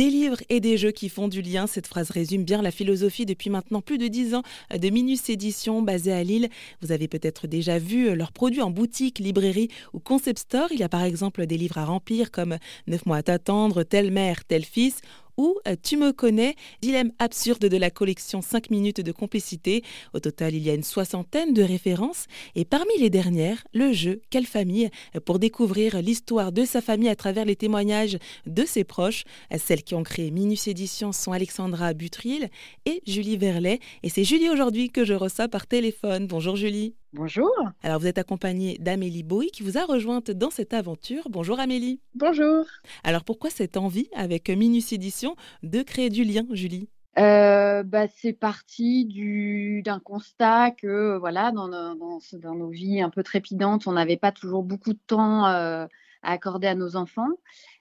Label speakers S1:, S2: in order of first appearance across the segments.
S1: Des livres et des jeux qui font du lien, cette phrase résume bien la philosophie depuis maintenant plus de 10 ans de Minus Édition basée à Lille. Vous avez peut-être déjà vu leurs produits en boutique, librairie ou concept store. Il y a par exemple des livres à remplir comme 9 mois à t'attendre, telle mère, tel fils ou euh, Tu me connais, dilemme absurde de la collection 5 minutes de complicité. Au total, il y a une soixantaine de références et parmi les dernières, le jeu Quelle famille pour découvrir l'histoire de sa famille à travers les témoignages de ses proches. Celles qui ont créé Minus Édition sont Alexandra Butril et Julie Verlet. Et c'est Julie aujourd'hui que je reçois par téléphone. Bonjour Julie.
S2: Bonjour.
S1: Alors vous êtes accompagnée d'Amélie Bowie qui vous a rejointe dans cette aventure. Bonjour Amélie.
S2: Bonjour.
S1: Alors pourquoi cette envie avec Minus Édition de créer du lien, Julie?
S2: Euh, bah, c'est parti d'un constat que voilà dans, dans, nos vies un peu trépidantes, on n'avait pas toujours beaucoup de temps euh, à accorder à nos enfants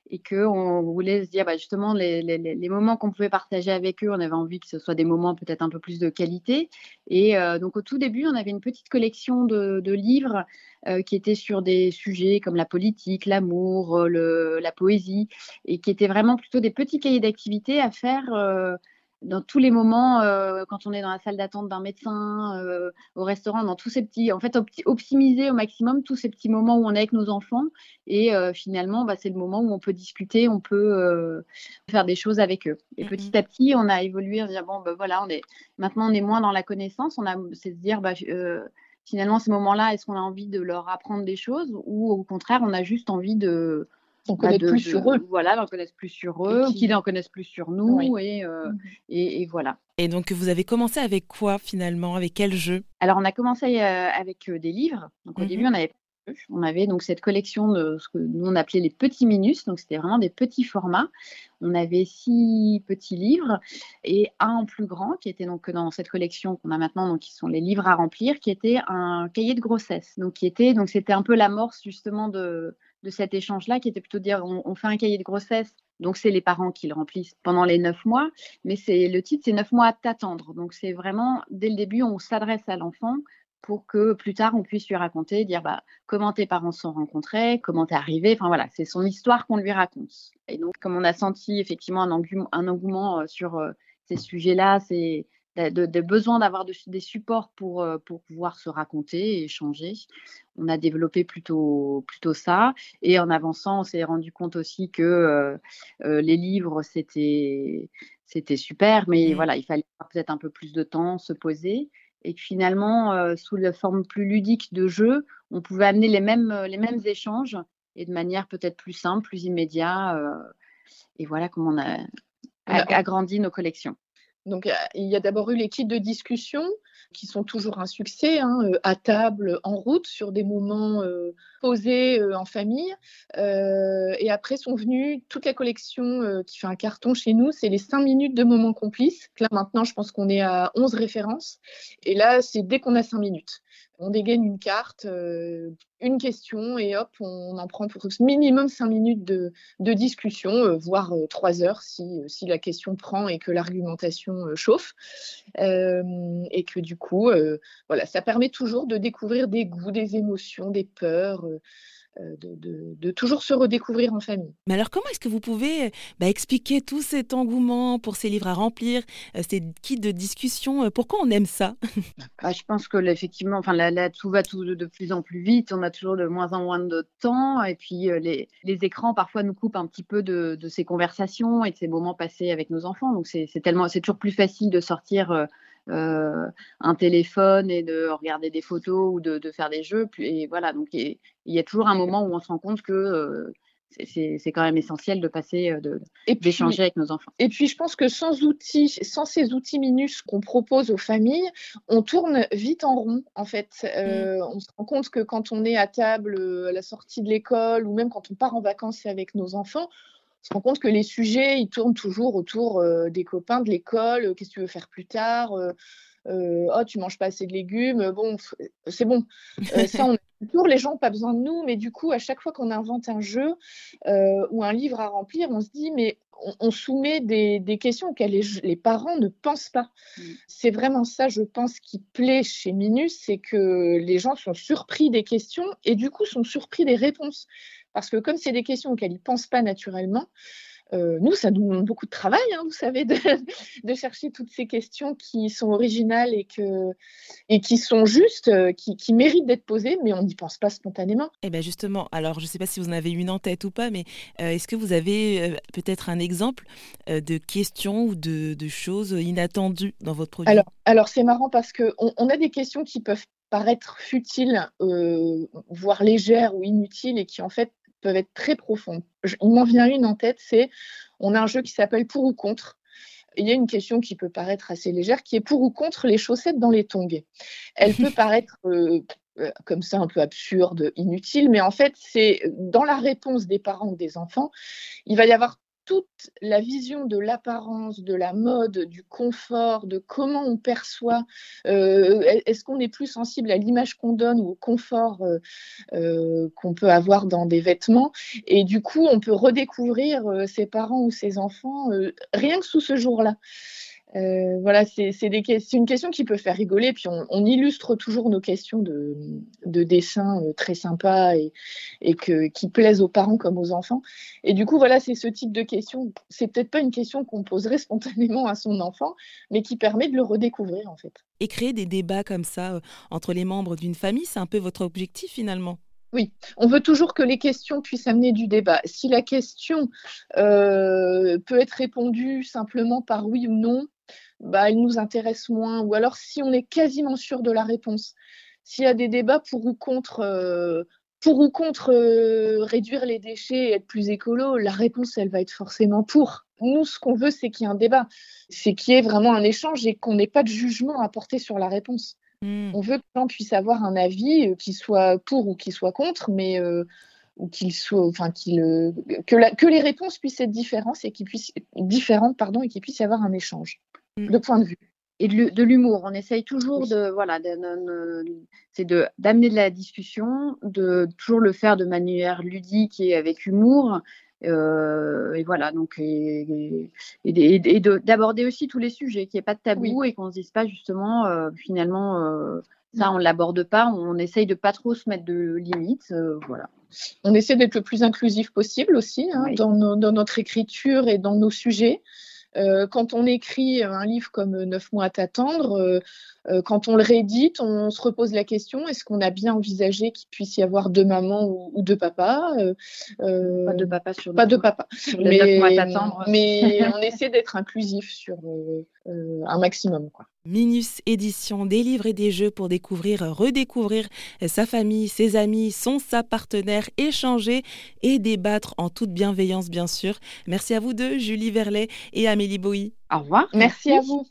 S2: et qu'on voulait se dire bah, justement les, moments qu'on pouvait partager avec eux, on avait envie que ce soit des moments peut-être un peu plus de qualité. Et euh, donc au tout début, on avait une petite collection de, livres euh, qui étaient sur des sujets comme la politique, l'amour, la poésie, et qui étaient vraiment plutôt des petits cahiers d'activités à faire. Euh, dans tous les moments, euh, quand on est dans la salle d'attente d'un médecin, euh, au restaurant, dans tous ces petits, en fait, optimiser au maximum tous ces petits moments où on est avec nos enfants. Et euh, finalement, bah, c'est le moment où on peut discuter, on peut faire des choses avec eux. Et mmh petit à petit, on a évolué en disant bon, ben voilà, on est maintenant on est moins dans la connaissance. On a, c'est se dire, bah, finalement, ces moments-là, est-ce qu'on a envie de leur apprendre des choses ou au contraire, on a juste envie de
S3: on bah, connaît plus sur eux.
S2: Voilà, d'en connaissent plus sur eux, qu'ils en connaissent plus sur nous, euh, mhm. et, et, voilà.
S1: Et donc, vous avez commencé avec quoi finalement? Avec quel jeu?
S2: Alors, on a commencé euh, avec euh, des livres. Donc, au début, mhm. on avait on avait donc cette collection de ce que nous on appelait les petits minus, donc c'était vraiment des petits formats. On avait six petits livres et un plus grand qui était donc dans cette collection qu'on a maintenant, donc qui sont les livres à remplir, qui était un cahier de grossesse. Donc qui était donc c'était un peu l'amorce justement de de cet échange-là, qui était plutôt dire on, fait un cahier de grossesse, donc c'est les parents qui le remplissent pendant les neuf mois, mais c'est le titre, c'est neuf mois à t'attendre. Donc c'est vraiment dès le début, on s'adresse à l'enfant pour que plus tard on puisse lui raconter, dire bah, comment tes parents se sont rencontrés, comment t'es arrivé. Enfin voilà, c'est son histoire qu'on lui raconte. Et donc comme on a senti effectivement un, un engouement euh, sur euh, ces sujets-là, c'est de, besoin d'avoir des supports pour, euh, pour pouvoir se raconter et échanger. On a développé plutôt, plutôt ça. Et en avançant, on s'est rendu compte aussi que euh, euh, les livres, c'était, super, mais mmh. voilà, il fallait peut-être un peu plus de temps, se poser. Et finalement, sous la forme plus ludique de jeu, on pouvait amener les mêmes, les mêmes échanges et de manière peut-être plus simple, plus immédiate. et voilà comment on a agrandi nos collections.
S3: Donc, il y a d'abord eu les kits de discussion qui sont toujours un succès, hein, euh, à table, en route, sur des moments euh, posés euh, en famille. et après sont venus toute la collection qui fait un carton chez nous, c'est les 5 minutes de moments complices. Là, maintenant, je pense qu'on est à 11 références. Et là, c'est dès qu'on a 5 minutes on dégaine une carte, une question et hop, on en prend pour minimum cinq minutes de, discussion, voire euh, trois heures si, si, la question prend et que l'argumentation chauffe. et que du coup, voilà, ça permet toujours de découvrir des goûts, des émotions, des peurs. Euh, de, toujours se redécouvrir en famille.
S1: Mais alors comment est-ce que vous pouvez bah, expliquer tout cet engouement pour ces livres à remplir, euh, ces kits de discussion euh, Pourquoi on aime ça?
S2: Bah, Je pense que effectivement, enfin, là, tout va tout de plus en plus vite, on a toujours de moins en moins de temps, et puis les, écrans parfois nous coupent un petit peu de, ces conversations et de ces moments passés avec nos enfants. Donc c'est tellement, c'est toujours plus facile de sortir euh, un téléphone et de regarder des photos ou de, faire des jeux. Et voilà, donc il y a toujours un moment où on se rend compte que euh, c'est quand même essentiel de passer, euh, d'échanger avec nos enfants.
S3: Et puis, je pense que sans outils, sans ces outils minus qu'on propose aux familles, on tourne vite en rond, en fait. Mmh. On se rend compte que quand on est à table à la sortie de l'école ou même quand on part en vacances avec nos enfants, se rend compte que les sujets, ils tournent toujours autour euh, des copains, de l'école, euh, qu'est-ce que tu veux faire plus tard, euh, oh, tu manges pas assez de légumes, bon, c'est bon. ça, on toujours, les gens n'ont pas besoin de nous, mais du coup, à chaque fois qu'on invente un jeu ou un livre à remplir, on se dit, mais on, soumet des, questions auxquelles les, parents ne pensent pas. Mm. C'est vraiment ça, je pense, qui plaît chez Minus, c'est que les gens sont surpris des questions et du coup sont surpris des réponses. Parce que comme c'est des questions auxquelles ils ne pensent pas naturellement, Euh, nous, ça nous demande beaucoup de travail, hein, vous savez, de, de, chercher toutes ces questions qui sont originales et, que, et qui sont justes, euh, qui, qui méritent d'être posées, mais on n'y pense pas spontanément.
S1: Eh bien justement, alors je ne sais pas si vous en avez une en tête ou pas, mais euh, est-ce que vous avez euh, peut-être un exemple de questions ou de, de, choses inattendues dans votre produit?
S3: Alors, alors c'est marrant parce qu'on on a des questions qui peuvent paraître futiles, voire légères ou inutiles, et qui en fait peuvent être très profondes. Je, il m'en vient une en tête, c'est on a un jeu qui s'appelle Pour ou contre. Il y a une question qui peut paraître assez légère, qui est pour ou contre les chaussettes dans les tongs. Elle peut paraître euh, comme ça un peu absurde, inutile, mais en fait, c'est dans la réponse des parents ou des enfants, il va y avoir toute la vision de l'apparence, de la mode, du confort, de comment on perçoit, euh, est-ce qu'on est plus sensible à l'image qu'on donne ou au confort euh, euh, qu'on peut avoir dans des vêtements? Et du coup, on peut redécouvrir ses parents ou ses enfants rien que sous ce jour-là. Euh, voilà, c'est une question qui peut faire rigoler. Puis on, on illustre toujours nos questions de, de dessin euh, très sympas et, et que, qui plaisent aux parents comme aux enfants. Et du coup, voilà, c'est ce type de question. C'est peut-être pas une question qu'on poserait spontanément à son enfant, mais qui permet de le redécouvrir en fait.
S1: Et créer des débats comme ça euh, entre les membres d'une famille, c'est un peu votre objectif finalement?
S3: Oui, on veut toujours que les questions puissent amener du débat. Si la question euh, peut être répondue simplement par oui ou non, bah, elle nous intéresse moins. Ou alors si on est quasiment sûr de la réponse, s'il y a des débats pour ou contre, euh, pour ou contre euh, réduire les déchets et être plus écolo, la réponse, elle va être forcément pour. Nous, ce qu'on veut, c'est qu'il y ait un débat, c'est qu'il y ait vraiment un échange et qu'on n'ait pas de jugement à porter sur la réponse. Mmh. On veut que les gens puissent avoir un avis euh, qui soit pour ou qui soit contre, mais euh, ou qu'il soit, enfin, qu'il, que, la, que, les réponses puissent être différentes et qu'il puisse, différentes, pardon, et qu'il puisse y avoir un échange. De point de vue.
S2: Et de, de l'humour, on essaye toujours oui. de, voilà, c'est de d'amener de la discussion, de toujours le faire de manière ludique et avec humour, euh, et voilà, donc et, et, et d'aborder aussi tous les sujets, qu'il n'y ait pas de tabou oui. et qu'on ne se dise pas justement euh, finalement euh, ça on l'aborde pas, on essaye de pas trop se mettre de limites, voilà.
S3: On essaie d'être le plus inclusif possible aussi hein, oui. dans, nos, dans, notre écriture et dans nos sujets. Euh, quand on écrit un livre comme Neuf mois à t'attendre, euh, euh, quand on le réédite, on se repose la question est-ce qu'on a bien envisagé qu'il puisse y avoir deux mamans ou, ou deux papas
S2: Pas de papa sur
S3: pas de papa. Sur mais, mois à t'attendre. mais on essaie d'être inclusif sur un maximum. Quoi.
S1: Minus Édition, des livres et des jeux pour découvrir, redécouvrir sa famille, ses amis, son, sa partenaire, échanger et débattre en toute bienveillance, bien sûr. Merci à vous deux, Julie Verlet et Amélie Bowie.
S2: Au revoir.
S3: Merci, Merci. à vous.